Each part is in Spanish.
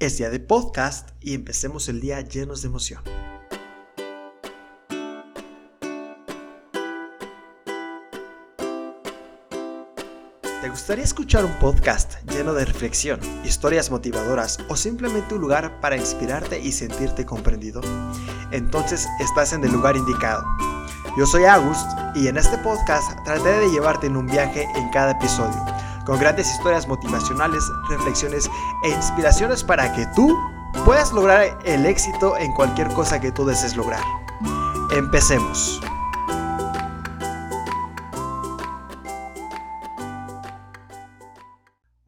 Es día de podcast y empecemos el día llenos de emoción. ¿Te gustaría escuchar un podcast lleno de reflexión, historias motivadoras o simplemente un lugar para inspirarte y sentirte comprendido? Entonces estás en el lugar indicado. Yo soy August y en este podcast trataré de llevarte en un viaje en cada episodio con grandes historias motivacionales, reflexiones e inspiraciones para que tú puedas lograr el éxito en cualquier cosa que tú desees lograr. Empecemos.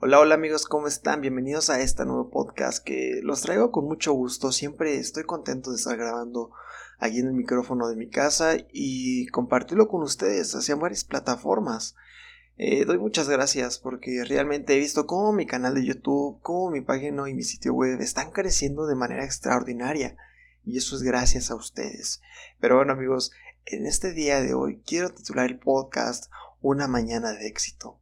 Hola, hola amigos, ¿cómo están? Bienvenidos a este nuevo podcast que los traigo con mucho gusto. Siempre estoy contento de estar grabando aquí en el micrófono de mi casa y compartirlo con ustedes hacia varias plataformas. Eh, doy muchas gracias porque realmente he visto cómo mi canal de YouTube, cómo mi página y mi sitio web están creciendo de manera extraordinaria. Y eso es gracias a ustedes. Pero bueno amigos, en este día de hoy quiero titular el podcast Una mañana de éxito.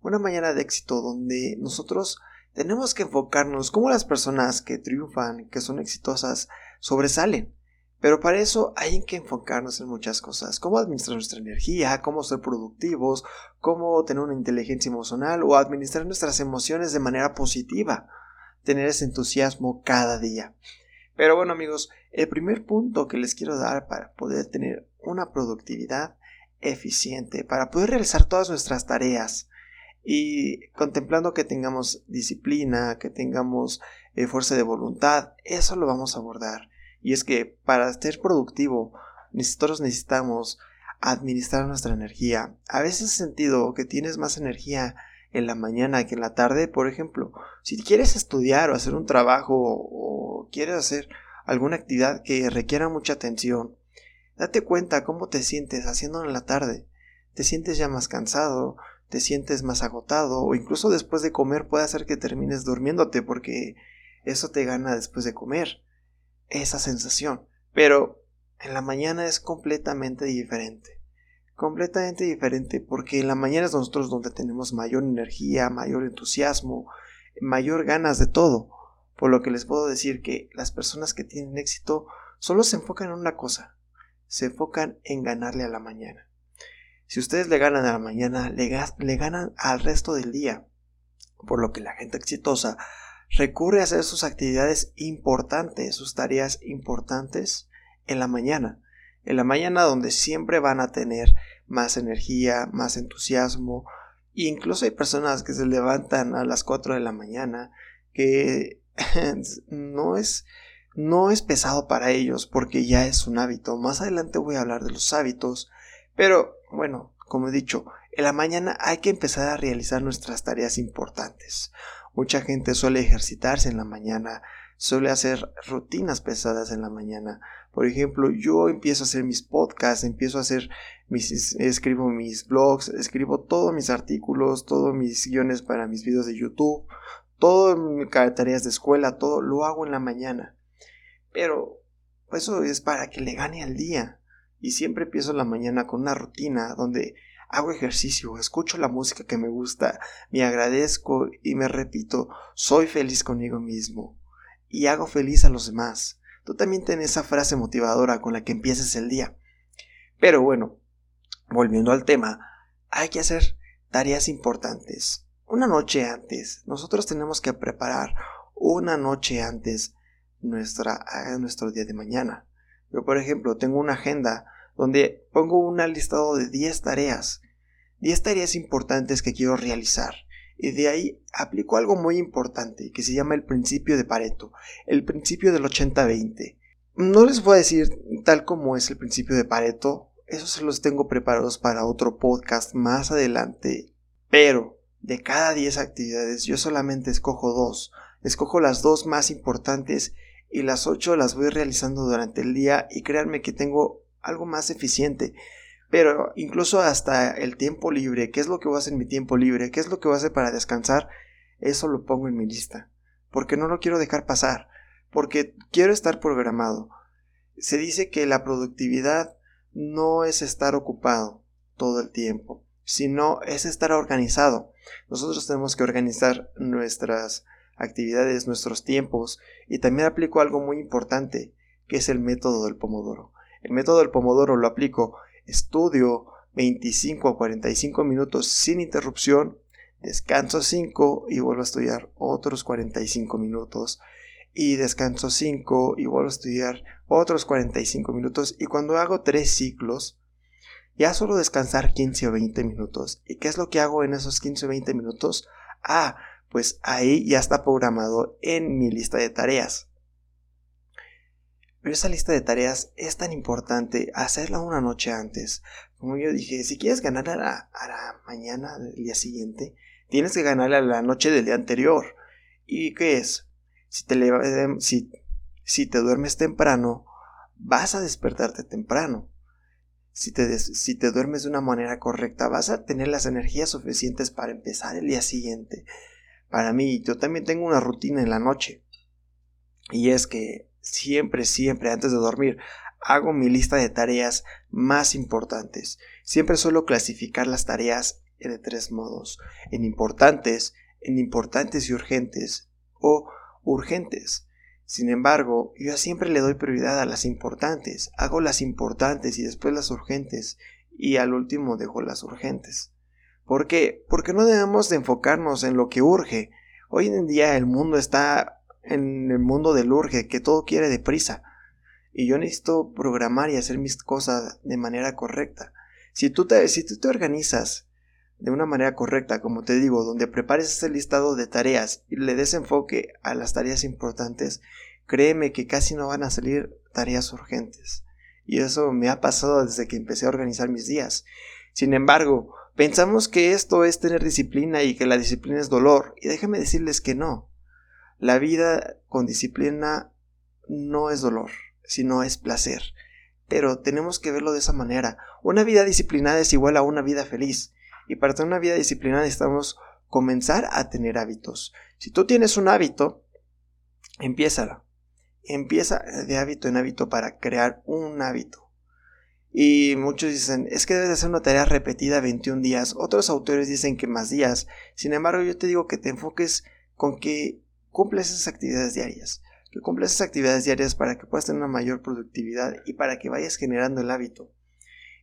Una mañana de éxito donde nosotros tenemos que enfocarnos cómo las personas que triunfan, que son exitosas, sobresalen. Pero para eso hay que enfocarnos en muchas cosas, cómo administrar nuestra energía, cómo ser productivos, cómo tener una inteligencia emocional o administrar nuestras emociones de manera positiva, tener ese entusiasmo cada día. Pero bueno amigos, el primer punto que les quiero dar para poder tener una productividad eficiente, para poder realizar todas nuestras tareas y contemplando que tengamos disciplina, que tengamos eh, fuerza de voluntad, eso lo vamos a abordar. Y es que para ser productivo, nosotros necesitamos administrar nuestra energía. A veces he sentido que tienes más energía en la mañana que en la tarde. Por ejemplo, si quieres estudiar o hacer un trabajo o quieres hacer alguna actividad que requiera mucha atención, date cuenta cómo te sientes haciéndolo en la tarde. Te sientes ya más cansado, te sientes más agotado o incluso después de comer puede hacer que termines durmiéndote porque eso te gana después de comer esa sensación. Pero en la mañana es completamente diferente. Completamente diferente porque en la mañana es nosotros donde tenemos mayor energía, mayor entusiasmo, mayor ganas de todo. Por lo que les puedo decir que las personas que tienen éxito solo se enfocan en una cosa. Se enfocan en ganarle a la mañana. Si ustedes le ganan a la mañana, le, le ganan al resto del día. Por lo que la gente exitosa recurre a hacer sus actividades importantes, sus tareas importantes en la mañana. En la mañana donde siempre van a tener más energía, más entusiasmo. E incluso hay personas que se levantan a las 4 de la mañana que no es no es pesado para ellos porque ya es un hábito. Más adelante voy a hablar de los hábitos, pero bueno, como he dicho, en la mañana hay que empezar a realizar nuestras tareas importantes. Mucha gente suele ejercitarse en la mañana, suele hacer rutinas pesadas en la mañana. Por ejemplo, yo empiezo a hacer mis podcasts, empiezo a hacer mis, escribo mis blogs, escribo todos mis artículos, todos mis guiones para mis videos de YouTube, todo mis tareas de escuela, todo lo hago en la mañana. Pero eso es para que le gane al día. Y siempre empiezo la mañana con una rutina donde hago ejercicio, escucho la música que me gusta, me agradezco y me repito, soy feliz conmigo mismo y hago feliz a los demás. Tú también tienes esa frase motivadora con la que empieces el día. Pero bueno, volviendo al tema, hay que hacer tareas importantes. Una noche antes, nosotros tenemos que preparar una noche antes nuestra, nuestro día de mañana. Yo, por ejemplo, tengo una agenda donde pongo un listado de 10 tareas, 10 tareas importantes que quiero realizar. Y de ahí aplico algo muy importante que se llama el principio de Pareto, el principio del 80-20. No les voy a decir tal como es el principio de Pareto, eso se los tengo preparados para otro podcast más adelante, pero de cada 10 actividades yo solamente escojo dos, escojo las dos más importantes y las 8 las voy realizando durante el día y créanme que tengo algo más eficiente. Pero incluso hasta el tiempo libre, ¿qué es lo que voy a hacer en mi tiempo libre? ¿Qué es lo que voy a hacer para descansar? Eso lo pongo en mi lista. Porque no lo quiero dejar pasar. Porque quiero estar programado. Se dice que la productividad no es estar ocupado todo el tiempo, sino es estar organizado. Nosotros tenemos que organizar nuestras actividades, nuestros tiempos y también aplico algo muy importante que es el método del pomodoro. El método del pomodoro lo aplico, estudio 25 a 45 minutos sin interrupción, descanso 5 y vuelvo a estudiar otros 45 minutos y descanso 5 y vuelvo a estudiar otros 45 minutos y cuando hago 3 ciclos ya solo descansar 15 o 20 minutos. ¿Y qué es lo que hago en esos 15 o 20 minutos? Ah, pues ahí ya está programado en mi lista de tareas. Pero esa lista de tareas es tan importante hacerla una noche antes. Como yo dije, si quieres ganar a la, mañana del día siguiente, tienes que ganar a la noche del día anterior. ¿Y qué es? Si te, si, si te duermes temprano, vas a despertarte temprano. Si te, si te duermes de una manera correcta, vas a tener las energías suficientes para empezar el día siguiente. Para mí, yo también tengo una rutina en la noche. Y es que siempre, siempre antes de dormir hago mi lista de tareas más importantes. Siempre suelo clasificar las tareas de tres modos. En importantes, en importantes y urgentes o urgentes. Sin embargo, yo siempre le doy prioridad a las importantes, hago las importantes y después las urgentes, y al último dejo las urgentes. ¿Por qué? Porque no debemos de enfocarnos en lo que urge. Hoy en día el mundo está en el mundo del urge, que todo quiere deprisa. Y yo necesito programar y hacer mis cosas de manera correcta. Si tú te, si tú te organizas de una manera correcta, como te digo, donde prepares ese listado de tareas y le des enfoque a las tareas importantes, créeme que casi no van a salir tareas urgentes. Y eso me ha pasado desde que empecé a organizar mis días. Sin embargo, pensamos que esto es tener disciplina y que la disciplina es dolor. Y déjame decirles que no. La vida con disciplina no es dolor, sino es placer. Pero tenemos que verlo de esa manera. Una vida disciplinada es igual a una vida feliz. Y para tener una vida disciplinada necesitamos comenzar a tener hábitos. Si tú tienes un hábito, empiézalo. Empieza de hábito en hábito para crear un hábito. Y muchos dicen, es que debes hacer una tarea repetida 21 días. Otros autores dicen que más días. Sin embargo, yo te digo que te enfoques con que cumples esas actividades diarias. Que cumples esas actividades diarias para que puedas tener una mayor productividad y para que vayas generando el hábito.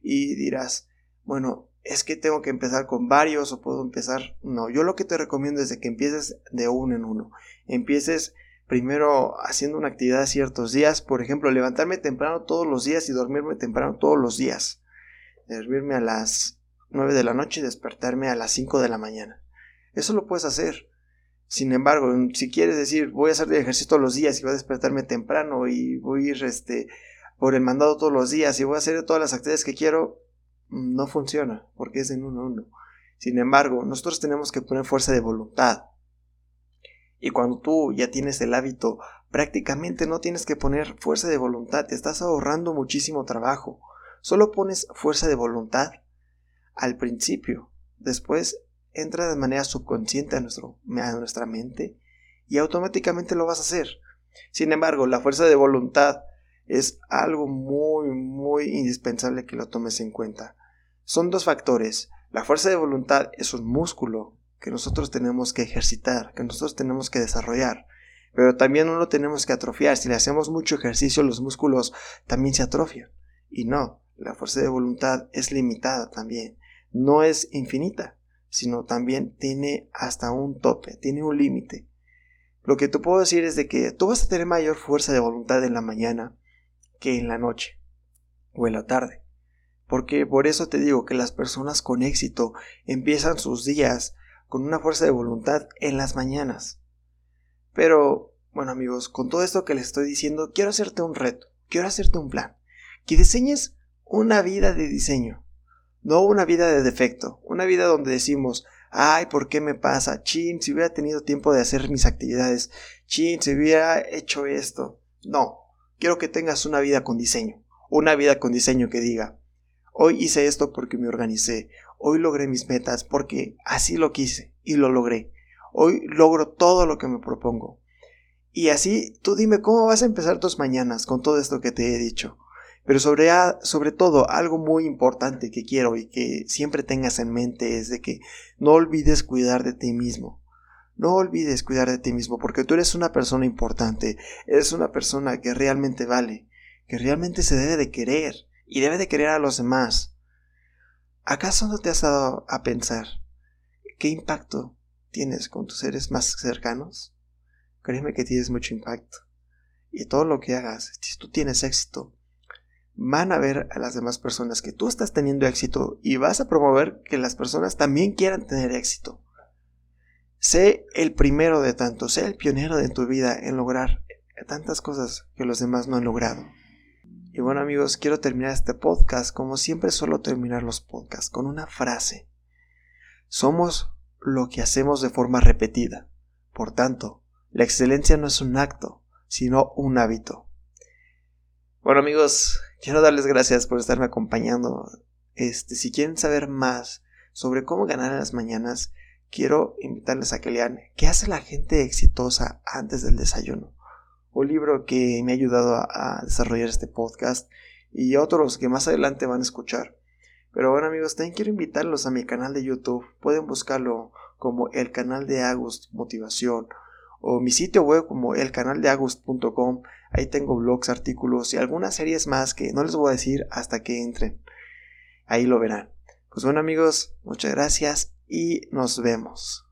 Y dirás, bueno, es que tengo que empezar con varios o puedo empezar. No, yo lo que te recomiendo es que empieces de uno en uno. Empieces primero haciendo una actividad ciertos días, por ejemplo, levantarme temprano todos los días y dormirme temprano todos los días. Dormirme a las 9 de la noche y despertarme a las 5 de la mañana. Eso lo puedes hacer. Sin embargo, si quieres decir, voy a hacer ejercicio todos los días y voy a despertarme temprano y voy a ir este, por el mandado todos los días y voy a hacer todas las actividades que quiero, no funciona, porque es en uno a uno. Sin embargo, nosotros tenemos que poner fuerza de voluntad. Y cuando tú ya tienes el hábito, prácticamente no tienes que poner fuerza de voluntad, te estás ahorrando muchísimo trabajo. Solo pones fuerza de voluntad al principio. Después entra de manera subconsciente a, nuestro, a nuestra mente y automáticamente lo vas a hacer. Sin embargo, la fuerza de voluntad es algo muy, muy indispensable que lo tomes en cuenta. Son dos factores. La fuerza de voluntad es un músculo que nosotros tenemos que ejercitar, que nosotros tenemos que desarrollar. Pero también no lo tenemos que atrofiar. Si le hacemos mucho ejercicio, los músculos también se atrofian. Y no, la fuerza de voluntad es limitada también. No es infinita, sino también tiene hasta un tope, tiene un límite. Lo que te puedo decir es de que tú vas a tener mayor fuerza de voluntad en la mañana que en la noche o en la tarde. Porque por eso te digo que las personas con éxito empiezan sus días con una fuerza de voluntad en las mañanas. Pero, bueno amigos, con todo esto que les estoy diciendo, quiero hacerte un reto, quiero hacerte un plan, que diseñes una vida de diseño, no una vida de defecto, una vida donde decimos, ay, ¿por qué me pasa? Chin, si hubiera tenido tiempo de hacer mis actividades, chin, si hubiera hecho esto. No, quiero que tengas una vida con diseño, una vida con diseño que diga, Hoy hice esto porque me organicé. Hoy logré mis metas porque así lo quise y lo logré. Hoy logro todo lo que me propongo. Y así tú dime cómo vas a empezar tus mañanas con todo esto que te he dicho. Pero sobre, sobre todo, algo muy importante que quiero y que siempre tengas en mente es de que no olvides cuidar de ti mismo. No olvides cuidar de ti mismo porque tú eres una persona importante, eres una persona que realmente vale, que realmente se debe de querer y debe de querer a los demás. ¿Acaso no te has dado a pensar qué impacto tienes con tus seres más cercanos? Créeme que tienes mucho impacto. Y todo lo que hagas, si tú tienes éxito, van a ver a las demás personas que tú estás teniendo éxito y vas a promover que las personas también quieran tener éxito. Sé el primero de tanto, sé el pionero de tu vida en lograr tantas cosas que los demás no han logrado. Y bueno amigos, quiero terminar este podcast como siempre suelo terminar los podcasts con una frase. Somos lo que hacemos de forma repetida. Por tanto, la excelencia no es un acto, sino un hábito. Bueno amigos, quiero darles gracias por estarme acompañando. Este, si quieren saber más sobre cómo ganar en las mañanas, quiero invitarles a que lean ¿Qué hace la gente exitosa antes del desayuno? Un libro que me ha ayudado a, desarrollar este podcast y otros que más adelante van a escuchar. Pero bueno amigos, también quiero invitarlos a mi canal de YouTube. Pueden buscarlo como el canal de Agust Motivación o mi sitio web como elcanaldeagust.com. Ahí tengo blogs, artículos y algunas series más que no les voy a decir hasta que entren. Ahí lo verán. Pues bueno amigos, muchas gracias y nos vemos.